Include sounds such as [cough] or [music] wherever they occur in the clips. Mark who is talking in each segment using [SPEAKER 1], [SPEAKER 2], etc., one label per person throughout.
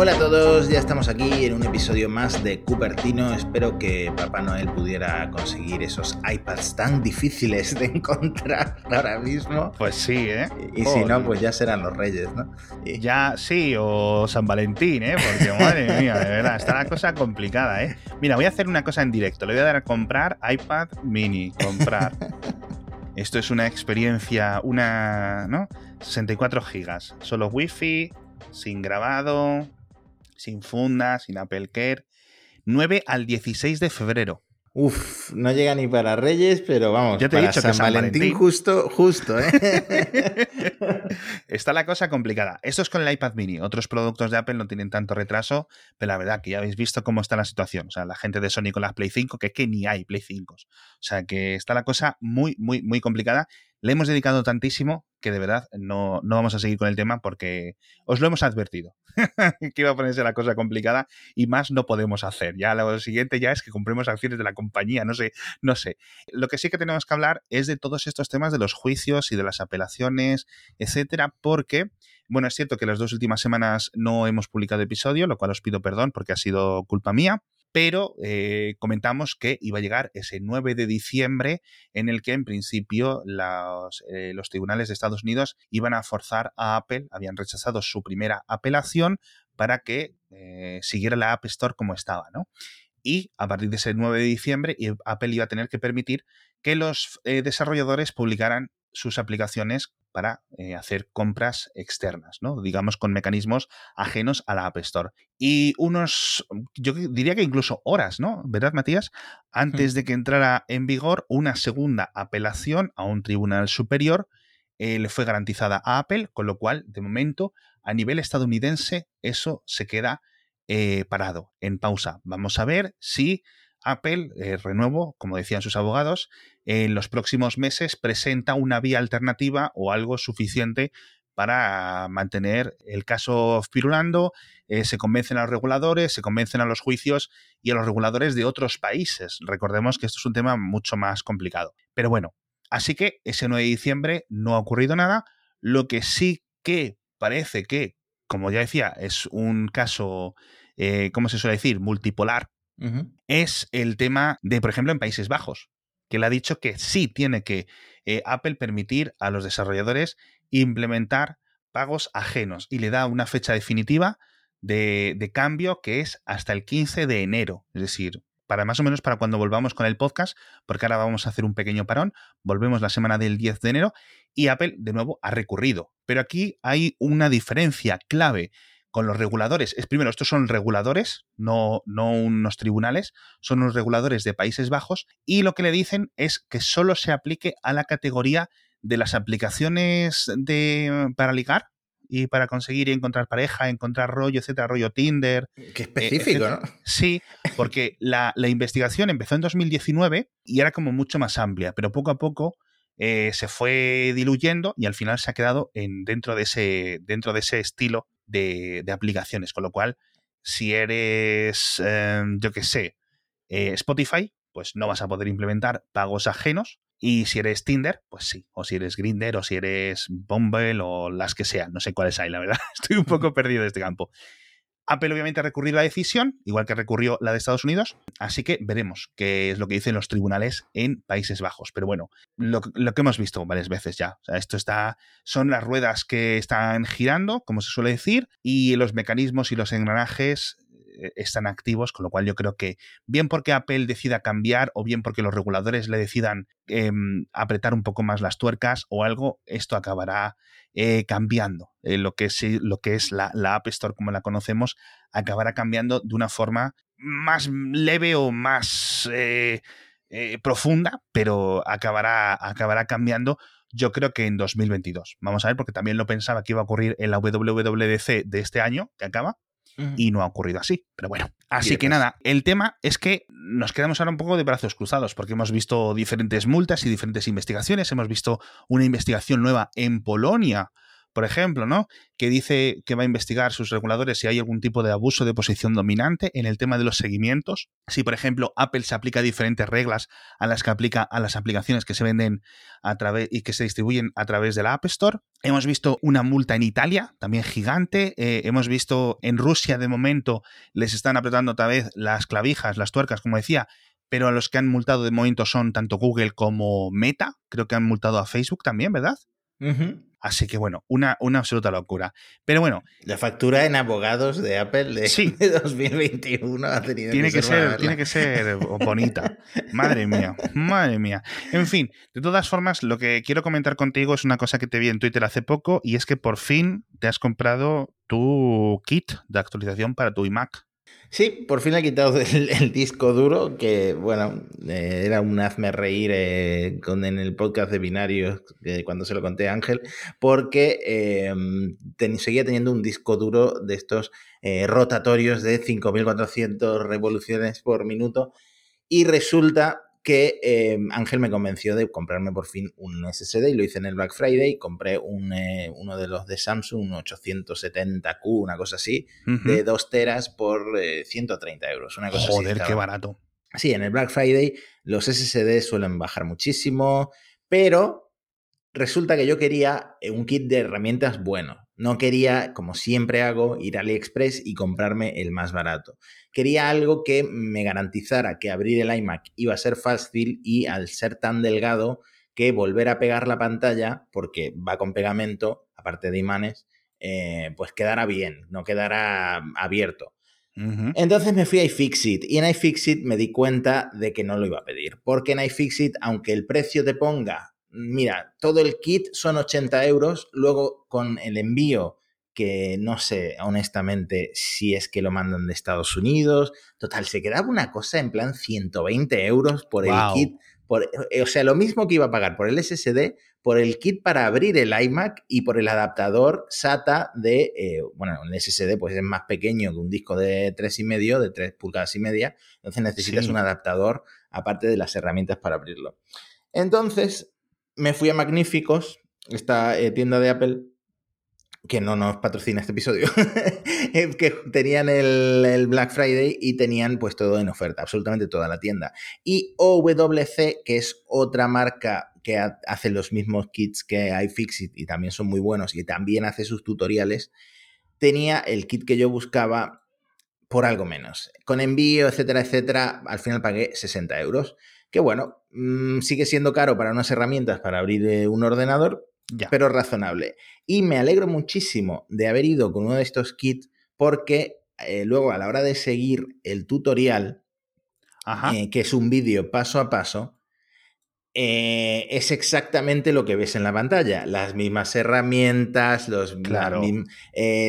[SPEAKER 1] Hola a todos, ya estamos aquí en un episodio más de Cupertino. Espero que Papá Noel pudiera conseguir esos iPads tan difíciles de encontrar [laughs] ahora mismo.
[SPEAKER 2] Pues sí, ¿eh?
[SPEAKER 1] Y, si no, pues ya serán los Reyes, ¿no?
[SPEAKER 2] Ya sí, o San Valentín, ¿eh? Porque madre [laughs] mía, de verdad, está la cosa complicada, ¿eh? Mira, voy a hacer una cosa en directo. Le voy a dar a comprar iPad mini, comprar. [laughs] Esto es una experiencia, una, ¿no? 64 gigas, solo wifi, sin grabado, sin funda, sin Apple Care. 9 al 16 de febrero.
[SPEAKER 1] Uf, no llega ni para Reyes, pero vamos,
[SPEAKER 2] ya te he dicho
[SPEAKER 1] San,
[SPEAKER 2] que San
[SPEAKER 1] Valentín, justo, justo, ¿eh? [laughs]
[SPEAKER 2] Está la cosa complicada. Esto es con el iPad mini. Otros productos de Apple no tienen tanto retraso, pero la verdad que ya habéis visto cómo está la situación. O sea, la gente de Sony con las Play 5, que es que ni hay Play 5. O sea, que está la cosa muy, muy, muy complicada. Le hemos dedicado tantísimo que de verdad no, no vamos a seguir con el tema porque os lo hemos advertido. [laughs] que iba a ponerse la cosa complicada y más no podemos hacer. Ya lo siguiente ya es que compremos acciones de la compañía, no sé, no sé. Lo que sí que tenemos que hablar es de todos estos temas de los juicios y de las apelaciones, etcétera, porque bueno, es cierto que las dos últimas semanas no hemos publicado episodio, lo cual os pido perdón porque ha sido culpa mía pero eh, comentamos que iba a llegar ese 9 de diciembre en el que en principio eh, los, tribunales de Estados Unidos iban a forzar a Apple, habían rechazado su primera apelación para que eh, siguiera la App Store como estaba, ¿no? Y a partir de ese 9 de diciembre Apple iba a tener que permitir que los desarrolladores publicaran sus aplicaciones para eh, hacer compras externas, ¿no? Digamos con mecanismos ajenos a la App Store. Y unos, yo diría que incluso horas, ¿no? ¿Verdad, Matías? Antes de que entrara en vigor una segunda apelación a un tribunal superior, eh, le fue garantizada a Apple, con lo cual, de momento, a nivel estadounidense, eso se queda eh, parado, en pausa. Vamos a ver si Apple, eh, renuevo, como decían sus abogados, en los próximos meses presenta una vía alternativa o algo suficiente para mantener el caso firulando, eh, se convencen a los reguladores, se convencen a los juicios y a los reguladores de otros países. Recordemos que esto es un tema mucho más complicado. Pero bueno, así que ese 9 de diciembre no ha ocurrido nada. Lo que sí que parece que, como ya decía, es un caso, eh, ¿cómo se suele decir?, multipolar, es el tema de, por ejemplo, en Países Bajos, que le ha dicho que sí tiene que eh, Apple permitir a los desarrolladores implementar pagos ajenos y le da una fecha definitiva de, de, cambio que es hasta el 15 de enero, es decir, para más o menos para cuando volvamos con el podcast, porque ahora vamos a hacer un pequeño parón, volvemos la semana del 10 de enero y Apple de nuevo ha recurrido. Pero aquí hay una diferencia clave con los reguladores. Es primero, estos son reguladores, no, no unos tribunales, son unos reguladores de Países Bajos y lo que le dicen es que solo se aplique a la categoría de las aplicaciones de, para ligar y para conseguir encontrar pareja, encontrar rollo, etcétera, rollo Tinder.
[SPEAKER 1] Qué específico, ¿no?
[SPEAKER 2] Sí, porque la, investigación empezó en 2019 y era como mucho más amplia, pero poco a poco eh, se fue diluyendo y al final se ha quedado en, dentro, de ese, dentro de ese estilo de, aplicaciones. Con lo cual, si eres, em, yo qué sé, eh, Spotify, pues no vas a poder implementar pagos ajenos. Y si eres Tinder, pues sí. O si eres Grinder, o si eres Bumble, o las que sean. No sé cuáles hay, la verdad. [laughs] Estoy un poco perdido de este campo. Apple obviamente ha recurrido la decisión, igual que recurrió la de Estados Unidos, así que veremos qué es lo que dicen los tribunales en Países Bajos. Pero bueno, lo, que hemos visto varias veces ya. O sea, esto está. Son las ruedas que están girando, como se suele decir, y los mecanismos y los engranajes están activos, con lo cual yo creo que bien porque Apple decida cambiar o bien porque los reguladores le decidan em, apretar un poco más las tuercas o algo, esto acabará eh, cambiando. Eh, lo, que es, lo que es la, App Store como la conocemos acabará cambiando de una forma más leve o más eh, profunda, pero acabará, acabará cambiando yo creo que en 2022. Vamos a ver, porque también lo pensaba que iba a ocurrir en la WWDC de este año, que acaba, y no ha ocurrido así. Pero bueno, así que nada, el tema es que nos quedamos ahora un poco de brazos cruzados porque hemos visto diferentes multas y diferentes investigaciones. Hemos visto una investigación nueva en Polonia por ejemplo, ¿no? Que dice que va a investigar sus reguladores si hay algún tipo de abuso de posición dominante en el tema de los seguimientos. Si, por ejemplo, Apple se aplica diferentes reglas a las que aplica a las aplicaciones que se venden a través y que se distribuyen a través de la App Store. Hemos visto una multa en Italia, también gigante. Eh, hemos visto en Rusia, de momento, les están apretando otra vez las clavijas, las tuercas, como decía, pero a los que han multado de momento son tanto Google como Meta. Creo que han multado a Facebook también, ¿verdad? Así que bueno, una, una absoluta locura. Pero bueno.
[SPEAKER 1] La factura en abogados de Apple de,
[SPEAKER 2] sí, [laughs]
[SPEAKER 1] 2021 ha tenido
[SPEAKER 2] tiene que, ser. Tiene que ser bonita. madre mía, madre mía. En fin, de todas formas, lo que quiero comentar contigo es una cosa que te vi en Twitter hace poco y es que por fin te has comprado tu kit de actualización para tu iMac.
[SPEAKER 1] Sí, por fin he quitado [laughs] el, disco duro, que bueno, eh, era un hazme reír eh, con, en el podcast de binarios cuando se lo conté a Ángel, porque eh, seguía teniendo un disco duro de estos rotatorios de 5400 revoluciones por minuto y resulta que em, Ángel me convenció de comprarme por fin un SSD y lo hice en el Black Friday. Compré un, eh, uno de los de Samsung, un 870Q, una cosa así, de 2 teras por 130 eh, euros. Una cosa
[SPEAKER 2] Joder, qué barato.
[SPEAKER 1] Sí, en el Black Friday los SSD suelen bajar muchísimo, pero resulta que yo quería eh, un kit de herramientas bueno. No quería, como siempre hago, ir a AliExpress y comprarme el más barato. Quería algo que me garantizara que abrir el iMac iba a ser fácil y al ser tan delgado que volver a pegar la pantalla, porque va con pegamento, aparte de imanes, eh, pues quedará bien, no quedará abierto. Entonces me fui a iFixit y en iFixit me di cuenta de que no lo iba a pedir, porque en iFixit, aunque el precio te ponga mira, todo el kit son 80 euros, luego con el envío, que no sé honestamente si es que lo mandan de Estados Unidos, total, se quedaba una cosa en plan 120 euros por el kit. Por, eh, o sea, lo mismo que iba a pagar por el SSD, por el kit para abrir el iMac y por el adaptador SATA de, eh, bueno, el SSD pues es más pequeño que un disco de 3,5, de 3 pulgadas y media, entonces necesitas un adaptador aparte de las herramientas para abrirlo. Entonces, me fui a Magníficos, esta eh, tienda de Apple, que no nos patrocina este episodio, [laughs] que tenían el, Black Friday y tenían pues todo en oferta, absolutamente toda la tienda. Y OWC, que es otra marca que hace los mismos kits que iFixit y también son muy buenos y también hace sus tutoriales, tenía el kit que yo buscaba por algo menos. Con envío, etcétera, etcétera, al final pagué 60 euros que bueno, mm, sigue siendo caro para unas herramientas para abrir eh, un ordenador, pero razonable. Y me alegro muchísimo de haber ido con uno de estos kits porque eh, luego a la hora de seguir el tutorial, eh, que es un vídeo paso a paso, es exactamente lo que ves en la pantalla. Las mismas herramientas, los
[SPEAKER 2] claro.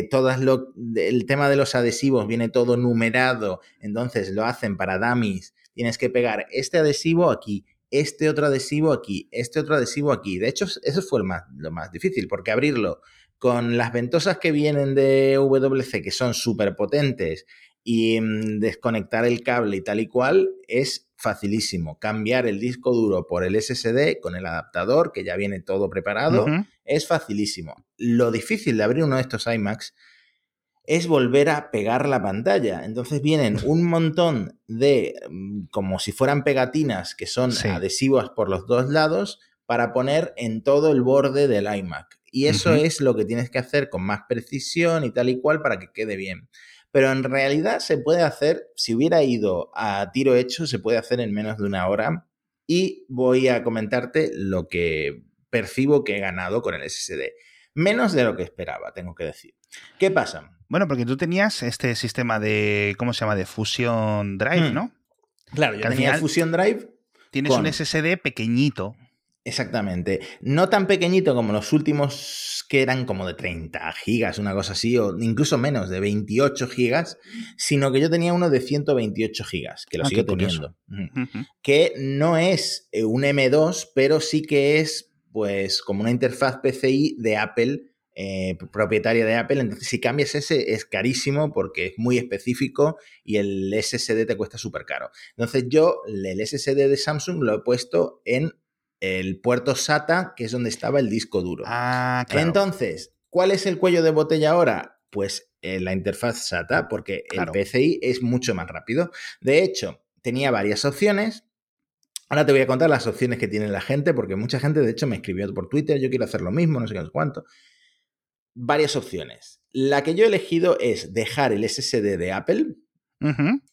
[SPEAKER 1] todas lo, el tema de los adhesivos viene todo numerado, entonces lo hacen para dummies tienes que pegar este adhesivo aquí, este otro adhesivo aquí, este otro adhesivo aquí. De hecho, eso fue lo más, difícil, porque abrirlo con las ventosas que vienen de WC, que son súper potentes, y mm, desconectar el cable y tal y cual, es facilísimo. Cambiar el disco duro por el SSD con el adaptador, que ya viene todo preparado, es facilísimo. Lo difícil de abrir uno de estos iMacs es volver a pegar la pantalla. Entonces vienen [laughs] un montón de, mm, como si fueran pegatinas, que son adhesivos por los dos lados, para poner en todo el borde del iMac. Y eso es lo que tienes que hacer con más precisión y tal y cual para que quede bien. Pero en realidad se puede hacer, si hubiera ido a tiro hecho, se puede hacer en menos de una hora. Y voy a comentarte lo que percibo que he ganado con el SSD. Menos de lo que esperaba, tengo que decir. ¿Qué pasa?
[SPEAKER 2] Bueno, porque tú tenías este sistema de, ¿cómo se llama? De Fusion Drive, hmm. ¿no?
[SPEAKER 1] Claro, yo tenía Fusion Drive.
[SPEAKER 2] Tienes un SSD pequeñito.
[SPEAKER 1] Exactamente. No tan pequeñito como los últimos que eran como de 30 gigas, una cosa así, o incluso menos, de 28 gigas, sino que yo tenía uno de 128 gigas, que lo ah, sigo teniendo. Que no es eh, un M2, pero sí que es pues como una interfaz PCI de Apple eh, propietaria de Apple. Entonces, si cambias ese, es carísimo porque es muy específico y el SSD te cuesta súper caro. Entonces, yo el SSD de Samsung lo he puesto en el puerto SATA, que es donde estaba el disco duro.
[SPEAKER 2] Ah, claro.
[SPEAKER 1] Entonces, ¿Cuál es el cuello de botella ahora? Pues eh, la interfaz SATA, porque el PCI es mucho más rápido. De hecho, tenía varias opciones. Ahora te voy a contar las opciones que tiene la gente, porque mucha gente, de hecho, me escribió por Twitter, yo quiero hacer lo mismo, no sé qué, cuánto. Varias opciones. La que yo he elegido es dejar el SSD de Apple,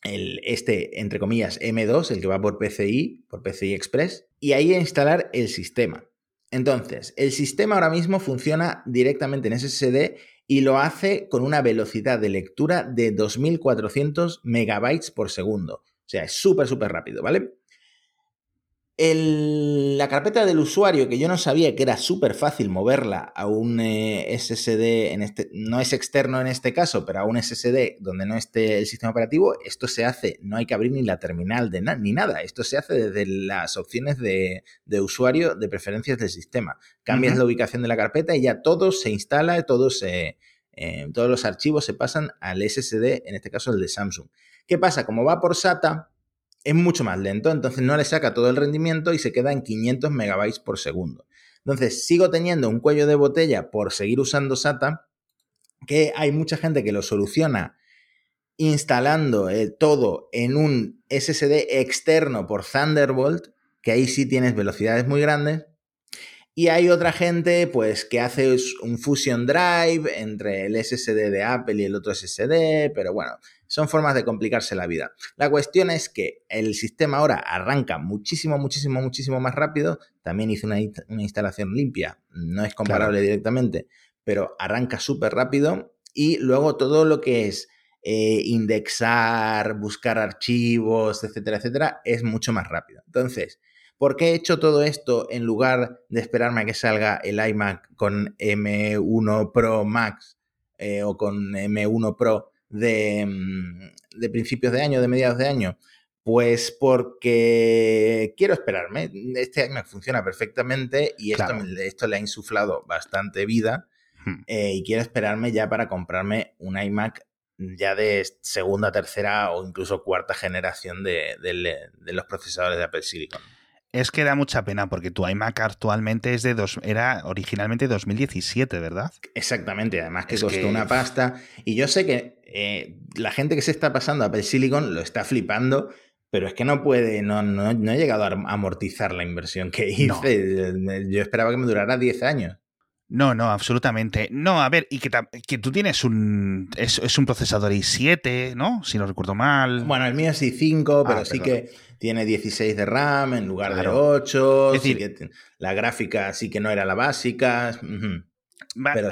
[SPEAKER 1] el, este, entre comillas, M2, el que va por PCI, por PCI Express, y ahí instalar el sistema. Entonces, el sistema ahora mismo funciona directamente en SSD y lo hace con una velocidad de lectura de 2400 megabytes por segundo. O sea, es súper, súper rápido, ¿vale? La carpeta del usuario, que yo no sabía que era súper fácil moverla a un eh, SSD, en este, no es externo en este caso, pero a un SSD donde no esté el sistema operativo, esto se hace, no hay que abrir ni la terminal de ni nada, esto se hace desde las opciones de, usuario de preferencias del sistema. Cambias la ubicación de la carpeta y ya todo se instala, todo se, eh, todos los archivos se pasan al SSD, en este caso el de Samsung. ¿Qué pasa? Como va por SATA, es mucho más lento, entonces no le saca todo el rendimiento y se queda en 500 megabytes por segundo. Entonces sigo teniendo un cuello de botella por seguir usando SATA, que hay mucha gente que lo soluciona instalando eh, todo en un SSD externo por Thunderbolt, que ahí sí tienes velocidades muy grandes, y hay otra gente, pues, que hace un Fusion Drive entre el SSD de Apple y el otro SSD, pero bueno, son formas de complicarse la vida. La cuestión es que el sistema ahora arranca muchísimo, muchísimo, muchísimo más rápido. También hice una, instalación limpia, no es comparable directamente, pero arranca súper rápido. Y luego todo lo que es eh, indexar, buscar archivos, etcétera, etcétera, es mucho más rápido. Entonces, ¿Por qué he hecho todo esto en lugar de esperarme a que salga el iMac con M1 Pro Max eh, o con M1 Pro de, mm, de, principios de año, de mediados de año? Pues porque quiero esperarme. Este iMac funciona perfectamente y esto, esto le ha insuflado bastante vida. Hmm. Eh, y quiero esperarme ya para comprarme un iMac ya de segunda, tercera o incluso cuarta generación de, de los procesadores de Apple Silicon.
[SPEAKER 2] Es que da mucha pena porque tu iMac actualmente es de dos, era originalmente 2017, ¿verdad?
[SPEAKER 1] Exactamente, además que costó una pasta. Y yo sé que eh, la gente que se está pasando a Apple Silicon lo está flipando, pero es que no puede, no, no, no he llegado a amortizar la inversión que hice. [laughs] Yo esperaba que me durara 10 años.
[SPEAKER 2] No, no, absolutamente. No, a ver, y que, que tú tienes un. Es, un procesador i7, ¿no? Si no recuerdo mal.
[SPEAKER 1] Bueno, el mío es i5, pero ah, sí que tiene 16 de RAM en lugar de 8. Es decir, la gráfica sí que no era la básica.
[SPEAKER 2] Pero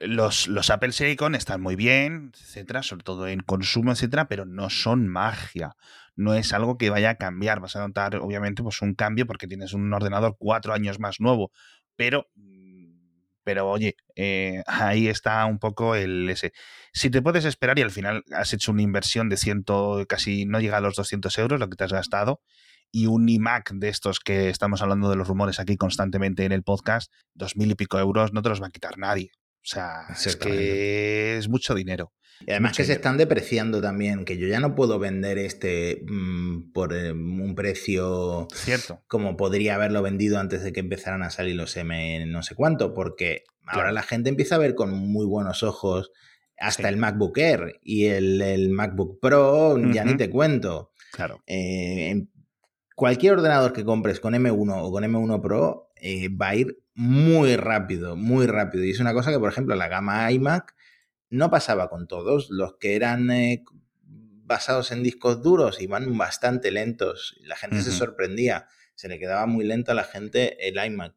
[SPEAKER 2] los, los, Apple Silicon están muy bien, etcétera, sobre todo en consumo, etcétera, pero no son magia. No es algo que vaya a cambiar. Vas a notar, obviamente, pues un cambio porque tienes un ordenador cuatro años más nuevo. Pero pero oye, eh, ahí está un poco el ese. Si te puedes esperar y al final has hecho una inversión de ciento, casi no llega a los 200 euros lo que te has gastado, y un iMac de estos que estamos hablando de los rumores aquí constantemente en el podcast, dos mil y pico euros no te los va a quitar nadie. O sea, es que es mucho dinero.
[SPEAKER 1] Y además que se están depreciando también, que yo ya no puedo vender este mm, por eh, un precio
[SPEAKER 2] cierto
[SPEAKER 1] como podría haberlo vendido antes de que empezaran a salir los M no sé cuánto, porque ahora la gente empieza a ver con muy buenos ojos hasta el MacBook Air y el, MacBook Pro, ya ni te cuento.
[SPEAKER 2] Claro.
[SPEAKER 1] Eh, cualquier ordenador que compres con M1 o con M1 Pro eh, va a ir muy rápido, muy rápido. Y es una cosa que, por ejemplo, la gama iMac no pasaba con todos. Los que eran eh, basados en discos duros iban bastante lentos. La gente se sorprendía. Se le quedaba muy lento a la gente el iMac.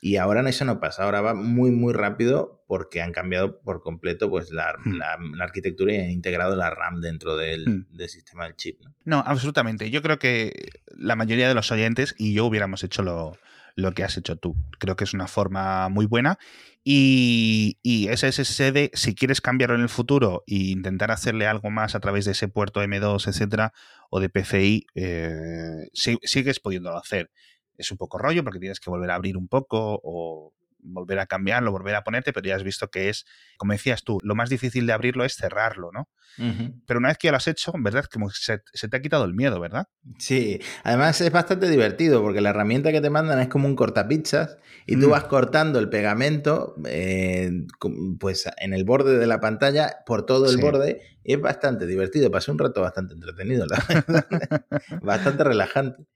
[SPEAKER 1] Y ahora eso no pasa, ahora va muy, muy rápido porque han cambiado por completo pues, la, hmm. arquitectura y han integrado la RAM dentro del, hmm. del sistema del chip. ¿no?
[SPEAKER 2] ¿no? absolutamente. Yo creo que la mayoría de los oyentes y yo hubiéramos hecho lo, lo que has hecho tú. Creo que es una forma muy buena. Y, y SSD, si quieres cambiarlo en el futuro e intentar hacerle algo más a través de ese puerto M2, etcétera, o de PCI, eh, sigues pudiéndolo hacer. Es un poco rollo porque tienes que volver a abrir un poco o volver a cambiarlo, volver a ponerte, pero ya has visto que es, como decías tú, lo más difícil de abrirlo es cerrarlo, ¿no? Pero una vez que ya lo has hecho, ¿verdad? Como se, se, te ha quitado el miedo, ¿verdad?
[SPEAKER 1] Sí, además es bastante divertido porque la herramienta que te mandan es como un cortapizzas y tú mm. vas cortando el pegamento eh, pues en el borde de la pantalla por todo el borde y es bastante divertido, pasé un rato bastante entretenido, la verdad. [laughs] bastante relajante.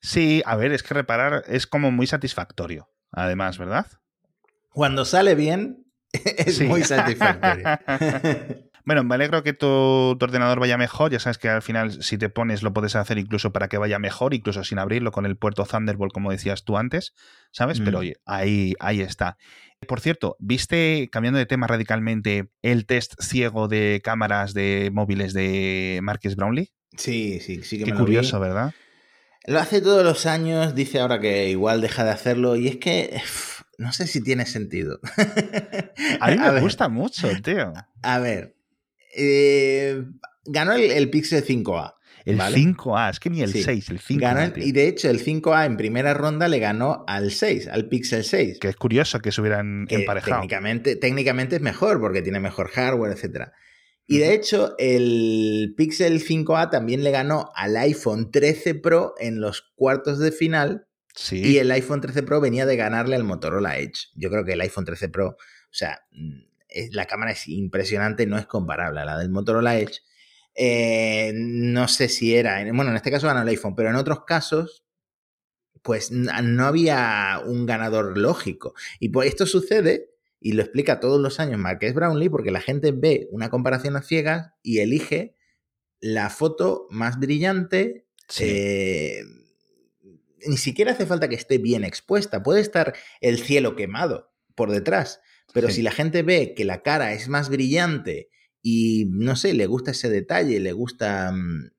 [SPEAKER 2] Sí, a ver, es que reparar es como muy satisfactorio, además, ¿verdad?
[SPEAKER 1] Cuando sale bien, [laughs] es muy satisfactorio. [laughs]
[SPEAKER 2] Bueno, me alegro que tu, ordenador vaya mejor. Ya sabes que al final, si te pones, lo puedes hacer incluso para que vaya mejor, incluso sin abrirlo con el puerto Thunderbolt, como decías tú antes, ¿sabes? Pero mm. oye, ahí, ahí está. Por cierto, ¿viste, cambiando de tema radicalmente, el test ciego de cámaras de móviles de Marques Brownlee?
[SPEAKER 1] Sí, sí, sí que
[SPEAKER 2] Qué curioso, ¿verdad?
[SPEAKER 1] Lo hace todos los años, dice ahora que igual deja de hacerlo y es que no sé si tiene sentido.
[SPEAKER 2] A mí [laughs] me gusta mucho, tío.
[SPEAKER 1] A ver, eh, ganó el, Pixel 5A.
[SPEAKER 2] El 5A, es que ni el 6, el 5
[SPEAKER 1] a y de hecho, el 5A en primera ronda le ganó al 6, al Pixel 6.
[SPEAKER 2] Que es curioso que se hubieran emparejado.
[SPEAKER 1] Técnicamente, técnicamente es mejor porque tiene mejor hardware, etcétera. Y de hecho, el Pixel 5A también le ganó al iPhone 13 Pro en los cuartos de final. Sí. Y el iPhone 13 Pro venía de ganarle al Motorola Edge. Yo creo que el iPhone 13 Pro, o sea, mm, la cámara es impresionante, no es comparable a la del Motorola Edge. Eh, no sé si era, bueno, en este caso ganó el iPhone, pero en otros casos, pues no había un ganador lógico. Y pues esto sucede y lo explica todos los años Marques Brownlee porque la gente ve una comparación a ciegas y elige la foto más brillante. Eh, ni siquiera hace falta que esté bien expuesta, puede estar el cielo quemado por detrás, pero si la gente ve que la cara es más brillante y no sé, le gusta ese detalle, le gustan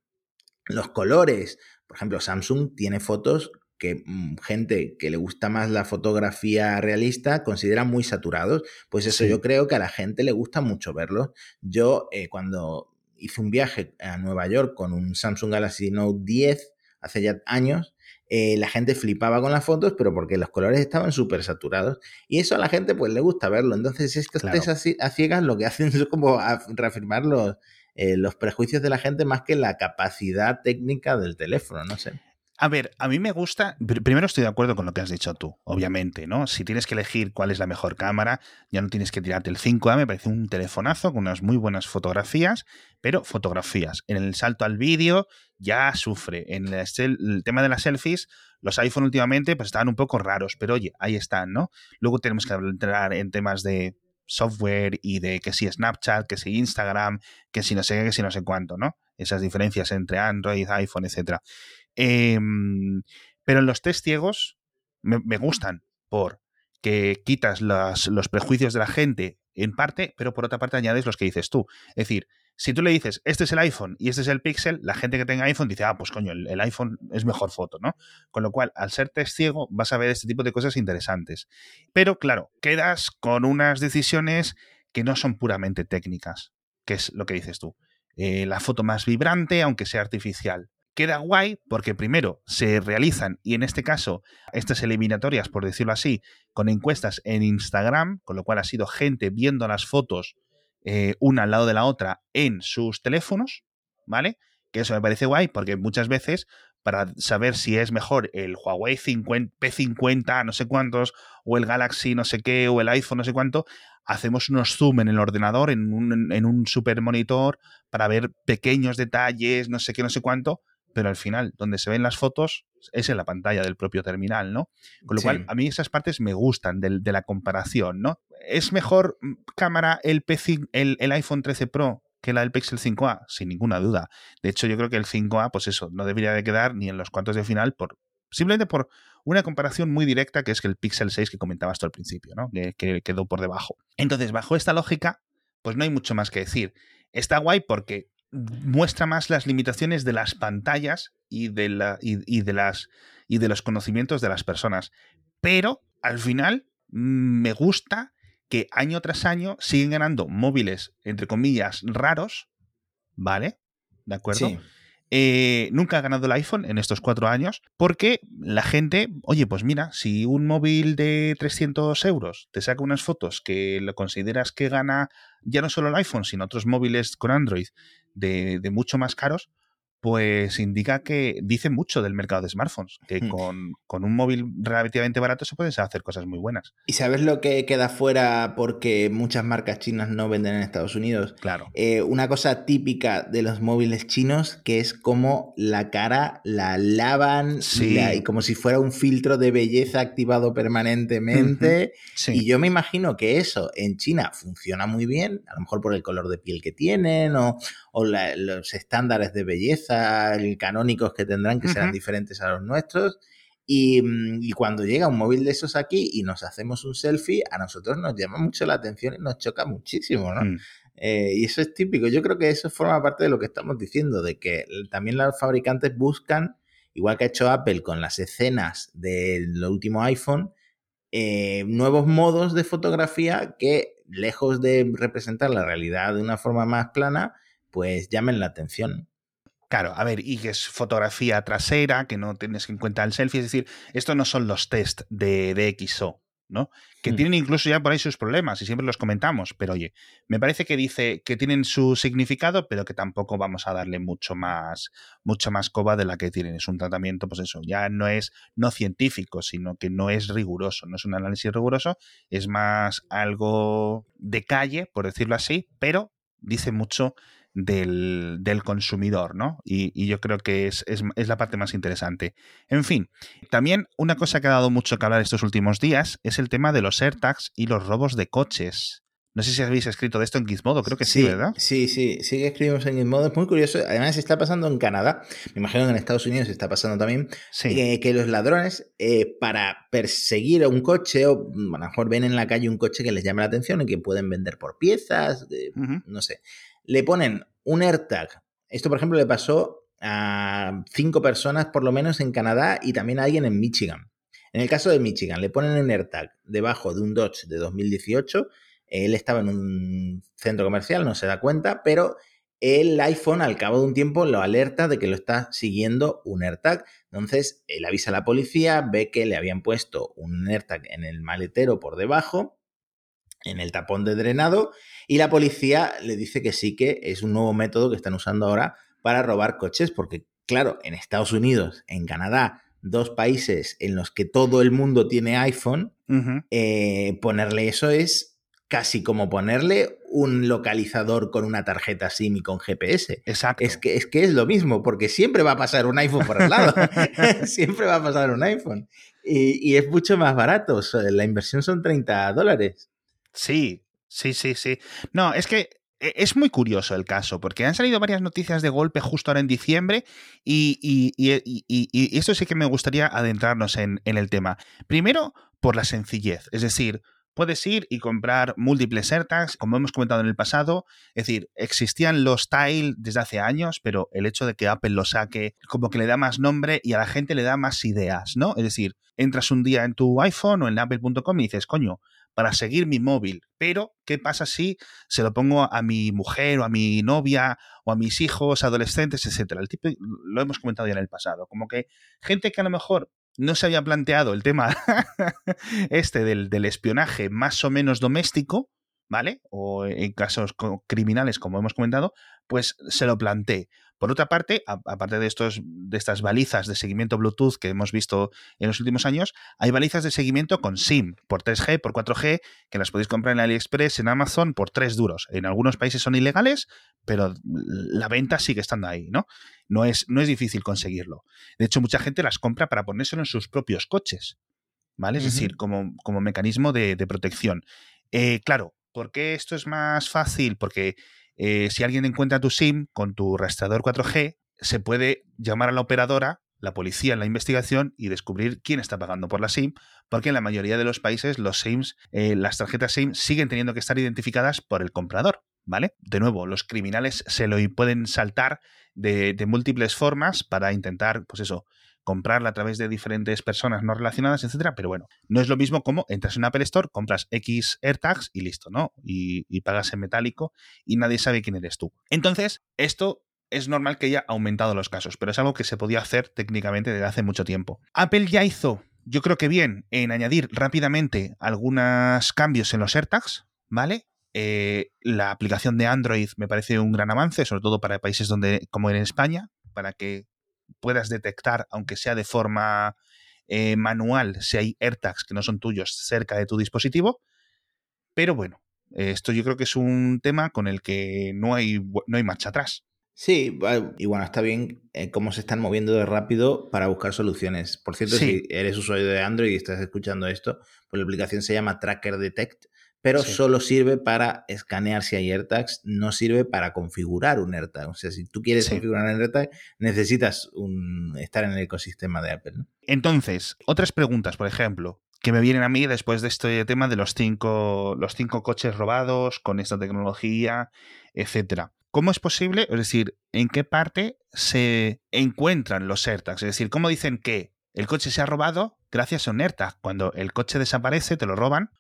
[SPEAKER 1] los colores, por ejemplo, Samsung tiene fotos que mm, gente que le gusta más la fotografía realista considera muy saturados, pues eso yo creo que a la gente le gusta mucho verlos. Yo eh, cuando hice un viaje a Nueva York con un Samsung Galaxy Note 10 hace ya años, eh, la gente flipaba con las fotos, pero porque los colores estaban súper saturados. Y eso a la gente pues le gusta verlo. Entonces estos claro. test a, ciegas lo que hacen es como reafirmar los, eh, los prejuicios de la gente más que la capacidad técnica del teléfono, no sé.
[SPEAKER 2] A ver, a mí me gusta. Primero estoy de acuerdo con lo que has dicho tú, obviamente, ¿no? Si tienes que elegir cuál es la mejor cámara, ya no tienes que tirarte el 5A, me parece un telefonazo con unas muy buenas fotografías, pero fotografías. En el salto al vídeo ya sufre. En el, tema de las selfies, los iPhone últimamente pues estaban un poco raros, pero oye, ahí están, ¿no? Luego tenemos que entrar en temas de software y de que si Snapchat, que si Instagram, que si no sé qué, que si no sé cuánto, ¿no? Esas diferencias entre Android, iPhone, etcétera. Em, pero en los test ciegos me, gustan por que quitas los prejuicios de la gente en parte, pero por otra parte añades los que dices tú. Es decir, si tú le dices, este es el iPhone y este es el Pixel, la gente que tenga iPhone dice, ah, pues coño, el, el, iPhone es mejor foto, ¿no? Con lo cual, al ser test ciego, vas a ver este tipo de cosas interesantes. Pero claro, quedas con unas decisiones que no son puramente técnicas, que es lo que dices tú. Eh, la foto más vibrante, aunque sea artificial queda guay porque primero se realizan, y en este caso, estas eliminatorias, por decirlo así, con encuestas en Instagram, con lo cual ha sido gente viendo las fotos eh, una al lado de la otra en sus teléfonos, ¿vale? Que eso me parece guay porque muchas veces para saber si es mejor el Huawei P50, no sé cuántos, o el Galaxy no sé qué, o el iPhone no sé cuánto, hacemos unos zoom en el ordenador, en un, en un super monitor, para ver pequeños detalles, no sé qué, no sé cuánto, pero al final, donde se ven las fotos es en la pantalla del propio terminal, ¿no? Con lo cual, a mí esas partes me gustan de, de, la comparación, ¿no? ¿Es mejor mm, cámara el, el, el, iPhone 13 Pro que la del Pixel 5A? Sin ninguna duda. De hecho, yo creo que el 5A, pues eso, no debería de quedar ni en los cuartos de final por simplemente por una comparación muy directa que es que el Pixel 6 que comentabas tú al principio, ¿no? Que, que quedó por debajo. Entonces, bajo esta lógica, pues no hay mucho más que decir. Está guay porque muestra más las limitaciones de las pantallas y de, la, y, de, las, y de los conocimientos de las personas. Pero al final mm, me gusta que año tras año siguen ganando móviles, entre comillas, raros, ¿vale? ¿De acuerdo? Eh, nunca ha ganado el iPhone en estos cuatro años porque la gente, oye, pues mira, si un móvil de 300 euros te saca unas fotos que lo consideras que gana ya no solo el iPhone, sino otros móviles con Android de, de mucho más caros, pues indica que dice mucho del mercado de smartphones, que hmm. con, un móvil relativamente barato se pueden hacer cosas muy buenas.
[SPEAKER 1] ¿Y sabes lo que queda fuera porque muchas marcas chinas no venden en Estados Unidos?
[SPEAKER 2] Claro.
[SPEAKER 1] Eh, una cosa típica de los móviles chinos que es como la cara la lavan y, como si fuera un filtro de belleza activado permanentemente. Y yo me imagino que eso en China funciona muy bien, a lo mejor por el color de piel que tienen o, o los estándares de belleza canónicos que tendrán que serán diferentes a los nuestros. Mm, y, cuando llega un móvil de esos aquí y nos hacemos un selfie, a nosotros nos llama mucho la atención y nos choca muchísimo, ¿no? Mm. Eh, y eso es típico. Yo creo que eso forma parte de lo que estamos diciendo, de que también los fabricantes buscan, igual que ha hecho Apple con las escenas del último iPhone, eh, nuevos modos de fotografía que, lejos de representar la realidad de una forma más plana, pues llamen la atención.
[SPEAKER 2] Claro, a ver, y que es fotografía trasera, que no tienes en cuenta el selfie, es decir, estos no son los test de, de XO, ¿no? Que hmm. tienen incluso ya por ahí sus problemas y siempre los comentamos, pero oye, me parece que dice que tienen su significado, pero que tampoco vamos a darle mucho más, mucha más coba de la que tienen. Es un tratamiento, pues eso, ya no es no científico, sino que no es riguroso, no es un análisis riguroso, es más algo de calle, por decirlo así, pero dice mucho del, del consumidor, ¿no? Y, yo creo que es, es, es, la parte más interesante. En fin, también una cosa que ha dado mucho que hablar estos últimos días es el tema de los AirTags y los robos de coches. No sé si habéis escrito de esto en Gizmodo, creo que sí, ¿verdad?
[SPEAKER 1] Sí, sí, sí que escribimos en Gizmodo. Es muy curioso. Además, está pasando en Canadá. Me imagino que en Estados Unidos está pasando también. Eh, que los ladrones, eh, para perseguir a un coche, o a lo mejor ven en la calle un coche que les llama la atención y que pueden vender por piezas, no sé le ponen un AirTag. Esto, por ejemplo, le pasó a cinco personas por lo menos en Canadá y también a alguien en Michigan. En el caso de Michigan, le ponen un AirTag debajo de un Dodge de 2018. Él estaba en un centro comercial, no se da cuenta, pero el iPhone al cabo de un tiempo lo alerta de que lo está siguiendo un AirTag. Entonces, él avisa a la policía, ve que le habían puesto un AirTag en el maletero por debajo en el tapón de drenado y la policía le dice que sí que es un nuevo método que están usando ahora para robar coches, porque claro, en Estados Unidos, en Canadá, dos países en los que todo el mundo tiene iPhone, eh, ponerle eso es casi como ponerle un localizador con una tarjeta SIM y con GPS.
[SPEAKER 2] Exacto.
[SPEAKER 1] Es que, es que es lo mismo, porque siempre va a pasar un iPhone por el lado. [laughs] [laughs] siempre va a pasar un iPhone. Y, y, es mucho más barato. La inversión son 30 dólares.
[SPEAKER 2] Sí, sí, sí, sí. No, es que e, es muy curioso el caso, porque han salido varias noticias de golpe justo ahora en diciembre y, y, y, y esto sí que me gustaría adentrarnos en, en, el tema. Primero, por la sencillez, es decir, puedes ir y comprar múltiples AirTags, como hemos comentado en el pasado, es decir, existían los Tile desde hace años, pero el hecho de que Apple lo saque como que le da más nombre y a la gente le da más ideas, ¿no? Es decir, entras un día en tu iPhone o en apple.com y dices, coño, para seguir mi móvil. Pero, ¿qué pasa si se lo pongo a mi mujer o a mi novia o a mis hijos, adolescentes, etcétera? El tipo lo hemos comentado ya en el pasado. Como que gente que a lo mejor no se había planteado el tema [laughs] este del, del espionaje más o menos doméstico, ¿vale? O en casos criminales, como hemos comentado, pues se lo planteé. Por otra parte, aparte de, estos, de estas balizas de seguimiento Bluetooth que hemos visto en los últimos años, hay balizas de seguimiento con SIM por 3G, por 4G, que las podéis comprar en AliExpress, en Amazon, por 3 duros. En algunos países son ilegales, pero la venta sigue estando ahí, ¿no? No es, no es difícil conseguirlo. De hecho, mucha gente las compra para ponérselo en sus propios coches, ¿vale? Es decir, como, como mecanismo de, protección. Eh, claro, ¿por qué esto es más fácil? Porque eh, si alguien encuentra tu SIM con tu rastreador 4G, se puede llamar a la operadora, la policía en la investigación y descubrir quién está pagando por la SIM, porque en la mayoría de los países los SIMs, eh, las tarjetas SIM siguen teniendo que estar identificadas por el comprador. ¿Vale? De nuevo, los criminales se lo pueden saltar de, de múltiples formas para intentar, pues eso, comprarla a través de diferentes personas no relacionadas, etcétera, pero bueno, no es lo mismo como entras en Apple Store, compras X AirTags y listo, ¿no? Y, pagas en metálico y nadie sabe quién eres tú. Entonces, esto es normal que haya aumentado los casos, pero es algo que se podía hacer técnicamente desde hace mucho tiempo. Apple ya hizo, yo creo que bien, en añadir rápidamente algunos cambios en los AirTags, ¿vale? Eh, la aplicación de Android me parece un gran avance, sobre todo para países donde, como en España, para que puedas detectar, aunque sea de forma eh, manual, si hay AirTags que no son tuyos cerca de tu dispositivo. Pero bueno, esto yo creo que es un tema con el que no hay, no hay marcha atrás.
[SPEAKER 1] Sí, y bueno, está bien eh, cómo se están moviendo de rápido para buscar soluciones. Por cierto, si eres usuario de Android y estás escuchando esto, pues la aplicación se llama Tracker Detect pero solo sirve para escanear si hay AirTags, no sirve para configurar un AirTag. O sea, si tú quieres configurar un AirTag, necesitas un, estar en el ecosistema de Apple.
[SPEAKER 2] Entonces, otras preguntas, por ejemplo, que me vienen a mí después de este tema de los cinco, los cinco coches robados con esta tecnología, etcétera. ¿Cómo es posible? Es decir, ¿en qué parte se encuentran los AirTags? Es decir, ¿cómo dicen que el coche se ha robado gracias a un AirTag. Cuando el coche desaparece, te lo roban,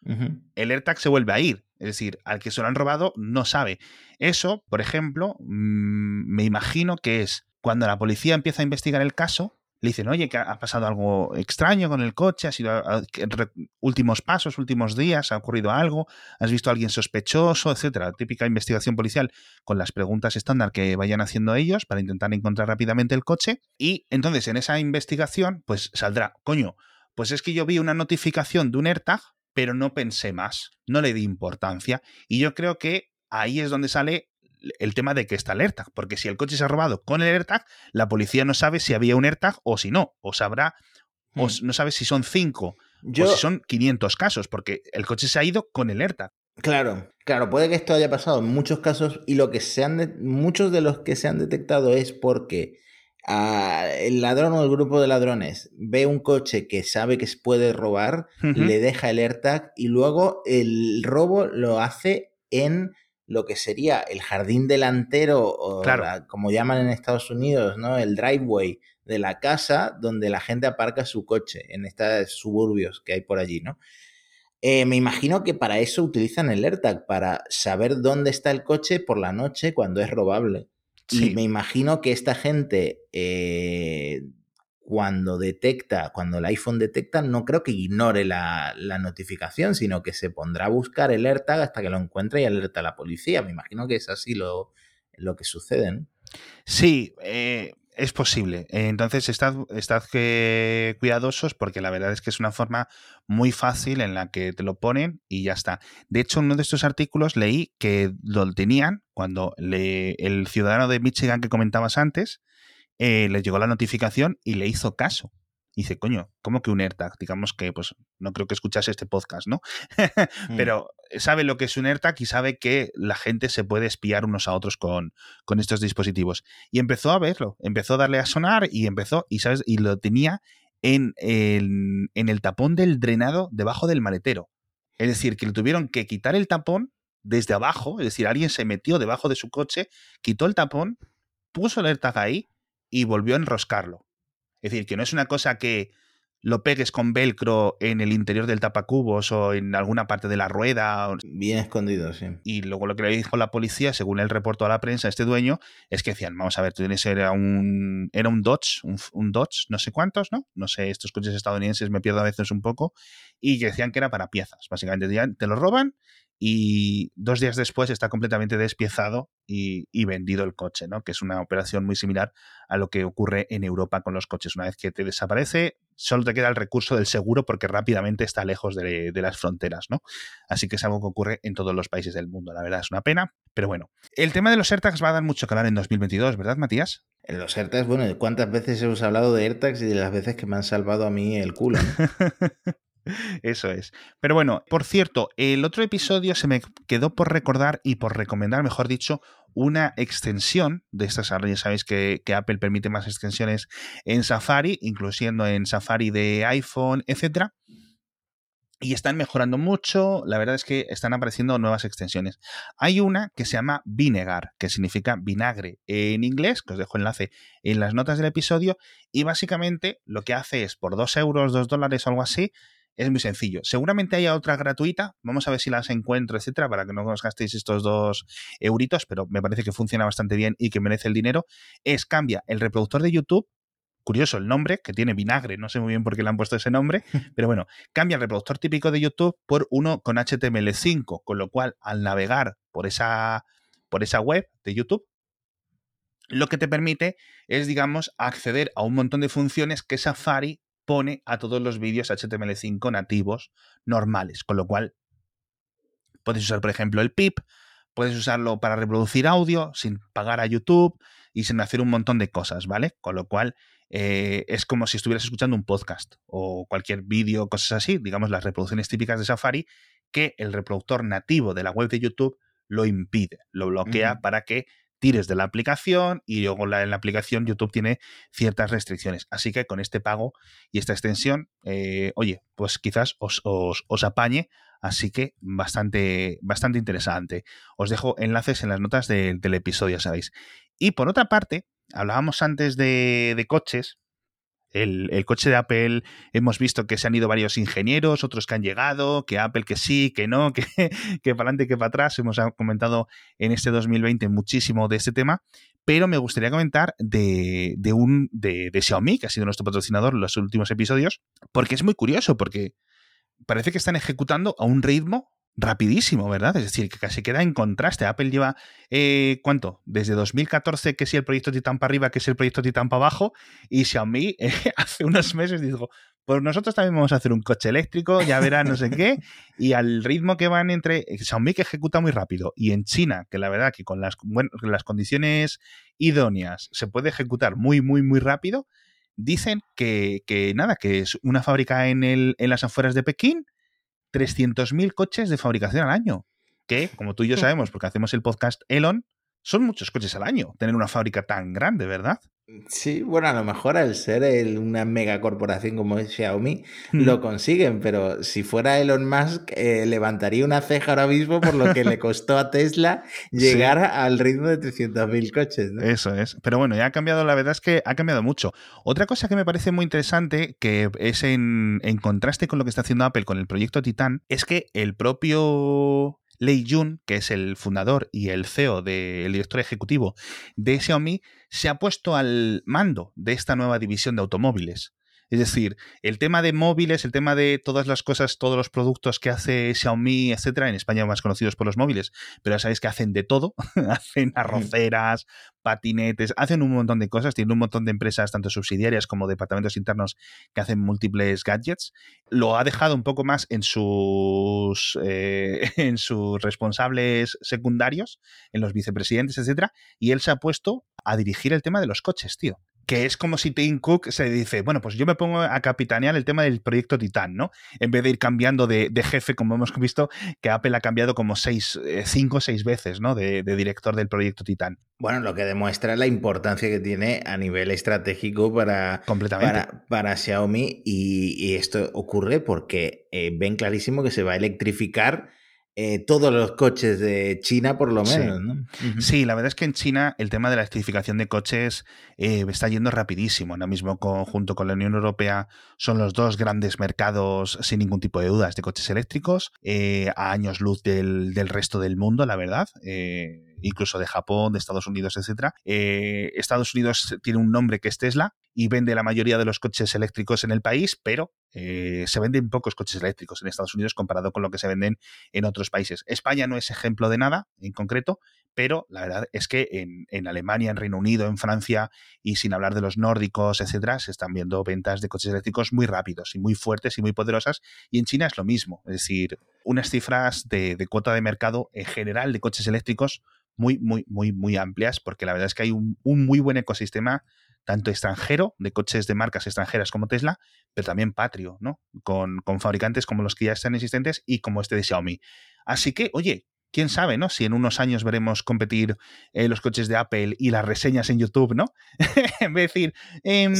[SPEAKER 2] el AirTag se vuelve a ir. Es decir, al que se lo han robado no sabe. Eso, por ejemplo, mm, me imagino que es cuando la policía empieza a investigar el caso, le dicen, oye, que ha pasado algo extraño con el coche, ha sido últimos pasos, últimos días, ha ocurrido algo, has visto a alguien sospechoso, etcétera. Típica investigación policial con las preguntas estándar que vayan haciendo ellos para intentar encontrar rápidamente el coche. Y entonces en esa investigación, pues saldrá, coño, pues es que yo vi una notificación de un AirTag, pero no pensé más, no le di importancia. Y yo creo que ahí es donde sale el tema de que está el AirTag, porque si el coche se ha robado con el AirTag, la policía no sabe si había un AirTag o si no, o sabrá, o hmm. no sabe si son cinco o si son 500 casos, porque el coche se ha ido con el AirTag.
[SPEAKER 1] Claro, claro, puede que esto haya pasado en muchos casos y lo que se han muchos de los que se han detectado es porque el ladrón o el grupo de ladrones ve un coche que sabe que se puede robar, le deja el AirTag y luego el robo lo hace en lo que sería el jardín delantero, o como llaman en Estados Unidos, ¿no? El driveway de la casa donde la gente aparca su coche, en estos suburbios que hay por allí, ¿no? Eh, me imagino que para eso utilizan el AirTag, para saber dónde está el coche por la noche cuando es robable. Y me imagino que esta gente, eh, cuando detecta, cuando el iPhone detecta, no creo que ignore la, notificación, sino que se pondrá a buscar el AirTag hasta que lo encuentre y alerta a la policía. Me imagino que es así lo, lo que sucede. ¿no?
[SPEAKER 2] Sí, eh, es posible. Entonces, estad, estad que cuidadosos porque la verdad es que es una forma muy fácil en la que te lo ponen y ya está. De hecho, uno de estos artículos leí que lo tenían cuando el ciudadano de Michigan que comentabas antes eh, le llegó la notificación y le hizo caso. Y dice, coño, ¿cómo que un AirTag? Digamos que, pues, no creo que escuchase este podcast, ¿no? [laughs] Mm. Pero sabe lo que es un AirTag y sabe que la gente se puede espiar unos a otros con, con estos dispositivos. Y empezó a verlo, empezó a darle a sonar y empezó, y sabes, y lo tenía en el, en el tapón del drenado debajo del maletero. Es decir, que le tuvieron que quitar el tapón desde abajo, es decir, alguien se metió debajo de su coche, quitó el tapón, puso el AirTag ahí y volvió a enroscarlo. Es decir, que no es una cosa que lo pegues con velcro en el interior del tapacubos o en alguna parte de la rueda.
[SPEAKER 1] Bien escondido, sí.
[SPEAKER 2] Y luego lo que le dijo la policía, según el reporto a la prensa, este dueño, es que decían, vamos a ver, tú tienes, era un, era un Dodge, un, Dodge, no sé cuántos, ¿no? No sé, estos coches estadounidenses me pierdo a veces un poco, y que decían que era para piezas. Básicamente te lo roban y dos días después está completamente despiezado y, vendido el coche, ¿no? que es una operación muy similar a lo que ocurre en Europa con los coches. Una vez que te desaparece, solo te queda el recurso del seguro porque rápidamente está lejos de, las fronteras. ¿no? Así que es algo que ocurre en todos los países del mundo. La verdad es una pena, pero bueno. El tema de los AirTags va a dar mucho que hablar en 2022, ¿verdad, Matías?
[SPEAKER 1] En los AirTags, bueno, ¿cuántas veces hemos hablado de AirTags y de las veces que me han salvado a mí el culo? [laughs]
[SPEAKER 2] Eso es. Pero bueno, por cierto, el otro episodio se me quedó por recordar y por recomendar, mejor dicho, una extensión de estas. Ya sabéis que, Apple permite más extensiones en Safari, incluyendo en Safari de iPhone, etcétera. Y están mejorando mucho. La verdad es que están apareciendo nuevas extensiones. Hay una que se llama Vinegar, que significa vinagre en inglés, que os dejo enlace en las notas del episodio. Y básicamente lo que hace es por 2 euros, 2 dólares o algo así, es muy sencillo. Seguramente haya otra gratuita, vamos a ver si las encuentro, etcétera, para que no os gastéis estos dos euritos, pero me parece que funciona bastante bien y que merece el dinero. Es cambia el reproductor de YouTube curioso el nombre, que tiene vinagre, no sé muy bien por qué le han puesto ese nombre, [laughs] pero bueno, cambia el reproductor típico de YouTube por uno con HTML5, con lo cual al navegar por esa, por esa web de YouTube, lo que te permite es, digamos, acceder a un montón de funciones que Safari pone a todos los vídeos HTML5 nativos normales, con lo cual puedes usar, por ejemplo, el PIP, puedes usarlo para reproducir audio sin pagar a YouTube y sin hacer un montón de cosas, ¿vale? Con lo cual eh, es como si estuvieras escuchando un podcast o cualquier vídeo, cosas así, digamos las reproducciones típicas de Safari, que el reproductor nativo de la web de YouTube lo impide, lo bloquea para que tires de la aplicación y luego la, en la aplicación YouTube tiene ciertas restricciones. Así que con este pago y esta extensión, eh, oye, pues quizás os, os, apañe. Así que bastante, bastante interesante. Os dejo enlaces en las notas del episodio, sabéis. Y por otra parte, hablábamos antes de, de coches, el, coche de Apple hemos visto que se han ido varios ingenieros, otros que han llegado, que Apple que sí, que no, [laughs] que, que para adelante, que para atrás. Hemos comentado en este 2020 muchísimo de este tema, pero me gustaría comentar de, de un de, de, Xiaomi, que ha sido nuestro patrocinador en los últimos episodios, porque es muy curioso, porque parece que están ejecutando a un ritmo rapidísimo, ¿verdad? Es decir, que casi queda en contraste. Apple lleva, eh, ¿cuánto? Desde 2014 que si el proyecto Titan para arriba, que es el proyecto Titan para abajo, y Xiaomi [laughs] eh, hace unos meses dijo, pues nosotros también vamos a hacer un coche eléctrico, ya verán no sé qué, y al ritmo que van entre eh, Xiaomi que ejecuta muy rápido, y en China, que la verdad que con las, las condiciones idóneas se puede ejecutar muy, muy, muy rápido, dicen que, que nada, que es una fábrica en, el, en las afueras de Pekín, 300.000 coches de fabricación al año. Que, como tú y yo sabemos, porque hacemos el podcast Elon, son muchos coches al año tener una fábrica tan grande, ¿verdad?
[SPEAKER 1] Sí, bueno, a lo mejor al ser una megacorporación como es Xiaomi lo consiguen, pero si fuera Elon Musk eh, levantaría una ceja ahora mismo por lo que le costó a Tesla [laughs] llegar al ritmo de 300.000 coches.
[SPEAKER 2] Eso es. Pero bueno, ya ha cambiado, la verdad es que ha cambiado mucho. Otra cosa que me parece muy interesante, que es en, en contraste con lo que está haciendo Apple con el proyecto Titan, es que el propio Lei Jun, que es el fundador y el CEO, del director ejecutivo de Xiaomi, se ha puesto al mando de esta nueva división de automóviles. Es decir, el tema de móviles, el tema de todas las cosas, todos los productos que hace Xiaomi, etcétera, en España más conocidos por los móviles, pero ya sabéis que hacen de todo, [laughs] hacen arroceras, patinetes, hacen un montón de cosas, tienen un montón de empresas, tanto subsidiarias como departamentos internos, que hacen múltiples gadgets. Lo ha dejado un poco más en sus, eh, [laughs] en sus responsables secundarios, en los vicepresidentes, etcétera, y él se ha puesto a dirigir el tema de los coches, tío que es como si Tim Cook se dice, bueno, pues yo me pongo a capitanear el tema del proyecto Titan, ¿no? En vez de ir cambiando de, jefe, como hemos visto, que Apple ha cambiado como seis, eh, cinco o seis veces, ¿no? De, director del proyecto Titan.
[SPEAKER 1] Bueno, lo que demuestra la importancia que tiene a nivel estratégico para, para, Xiaomi y, esto ocurre porque eh, ven clarísimo que se va a electrificar eh, todos los coches de China, por lo menos.
[SPEAKER 2] Sí. ¿no? sí. la verdad es que en China el tema de la electrificación de coches eh, está yendo rapidísimo. Ahora mismo, junto con la Unión Europea, son los dos grandes mercados, sin ningún tipo de dudas, de coches eléctricos, eh, a años luz del, del, resto del mundo, la verdad incluso de Japón, de Estados Unidos, etc. Eh, Estados Unidos tiene un nombre que es Tesla y vende la mayoría de los coches eléctricos en el país, pero eh, se venden pocos coches eléctricos en Estados Unidos comparado con lo que se venden en otros países. España no es ejemplo de nada en concreto, pero la verdad es que en, Alemania, en Reino Unido, en Francia y sin hablar de los nórdicos, etcétera, se están viendo ventas de coches eléctricos muy rápidos y muy fuertes y muy poderosas. Y en China es lo mismo, es decir, unas cifras de cuota de mercado en general de coches eléctricos muy, muy, muy, muy amplias, porque la verdad es que hay un, muy buen ecosistema, tanto extranjero, de coches de marcas extranjeras como Tesla, pero también patrio, ¿no? Con, con fabricantes como los que ya están existentes y como este de Xiaomi. Así que, oye, quién sabe, ¿no? Si en unos años veremos competir eh, los coches de Apple y las reseñas en YouTube, ¿no? [laughs] en vez de decir, em,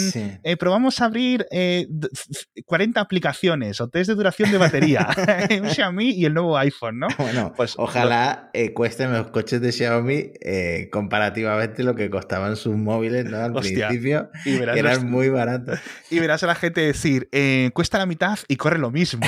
[SPEAKER 2] eh, probamos a abrir 40 eh, aplicaciones o test de duración de batería, [laughs] un Xiaomi y el nuevo iPhone, ¿no? [laughs]
[SPEAKER 1] Bueno, pues ojalá cuesten los coches de Xiaomi comparativamente lo que costaban sus móviles, ¿no? Al principio, y que eran muy baratos.
[SPEAKER 2] Y verás a la gente decir, cuesta la mitad y corre lo mismo.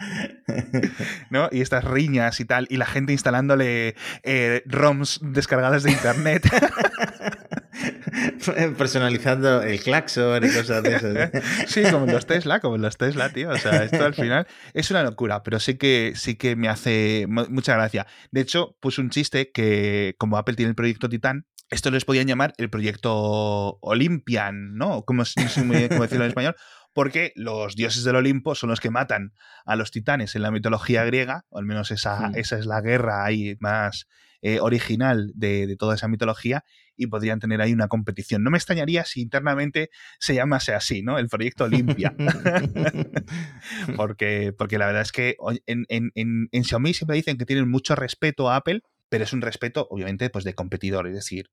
[SPEAKER 2] [laughs] ¿no? Y estas riñas y tal, y la gente instalándole eh, ROMs descargadas de internet. [laughs]
[SPEAKER 1] Personalizando el claxon y cosas de eso. [laughs]
[SPEAKER 2] sí, como los Tesla, como los Tesla, tío. O sea, esto al final es una locura, pero sí que, sí que me hace mucha gracia. De hecho, puse un chiste que como Apple tiene el proyecto Titan, esto les podían llamar el proyecto Olympian, ¿no? Como, como decirlo en español, porque los dioses del Olimpo son los que matan a los titanes en la mitología griega, o al menos esa, esa es la guerra ahí más eh, original de, toda esa mitología, y podrían tener ahí una competición. No me extrañaría si internamente se llamase así, ¿no? El proyecto Olimpia. [laughs] porque, porque la verdad es que en, en, en Xiaomi siempre dicen que tienen mucho respeto a Apple, pero es un respeto, obviamente, pues de competidor, es decir,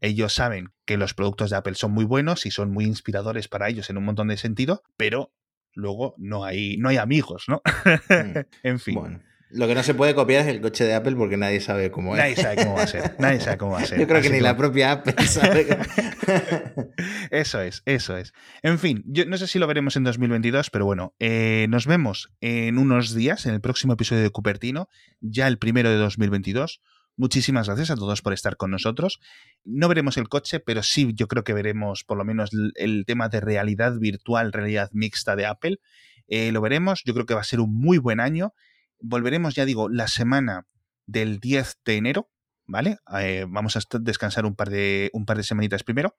[SPEAKER 2] ellos saben que los productos de Apple son muy buenos y son muy inspiradores para ellos en un montón de sentido, pero luego no hay, no hay amigos, ¿no? Mm. [laughs] en fin. Bueno.
[SPEAKER 1] Lo que no se puede copiar es el coche de Apple porque nadie sabe cómo es.
[SPEAKER 2] Nadie sabe cómo va a ser. Nadie sabe cómo va a ser. [laughs]
[SPEAKER 1] Yo creo que ni la propia Apple [laughs] sabe.
[SPEAKER 2] eso es, eso es. En fin, yo no sé si lo veremos en 2022, pero bueno, eh, nos vemos en unos días, en el próximo episodio de Cupertino, ya el primero de 2022. Muchísimas gracias a todos por estar con nosotros. No veremos el coche, pero sí yo creo que veremos por lo menos el tema de realidad virtual, realidad mixta de Apple. Eh, lo veremos, yo creo que va a ser un muy buen año. Volveremos, ya digo, la semana del 10 de enero, ¿vale? Eh, vamos a descansar un par, de, un par de semanitas primero.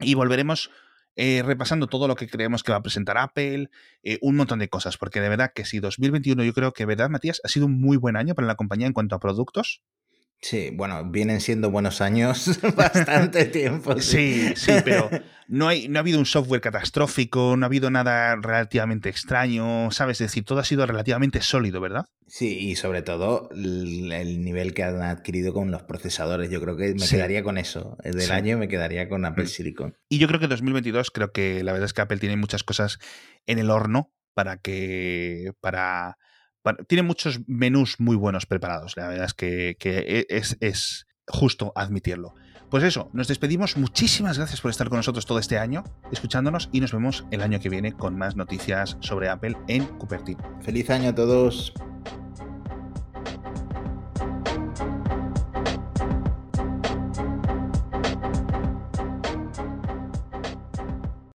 [SPEAKER 2] Y volveremos eh, repasando todo lo que creemos que va a presentar Apple, eh, un montón de cosas, porque de verdad que si 2021 yo creo que, ¿verdad, Matías? Ha sido un muy buen año para la compañía en cuanto a productos.
[SPEAKER 1] Sí, bueno, vienen siendo buenos años [laughs] bastante [laughs] tiempo.
[SPEAKER 2] Sí, sí, pero [laughs] no, hay, no ha habido un software catastrófico, no ha habido nada relativamente extraño, ¿sabes? Es decir, todo ha sido relativamente sólido, ¿verdad?
[SPEAKER 1] Sí, y sobre todo el nivel que han adquirido con los procesadores. Yo creo que me quedaría con eso. Del año me quedaría con Apple mm. Silicon.
[SPEAKER 2] Y yo creo que 2022, creo que la verdad es que Apple tiene muchas cosas en el horno para que. para tiene muchos menús muy buenos preparados. La verdad es que, e, es, es, justo admitirlo. Pues eso, nos despedimos. Muchísimas gracias por estar con nosotros todo este año, escuchándonos y nos vemos el año que viene con más noticias sobre Apple en Cupertino.
[SPEAKER 1] Feliz año a todos.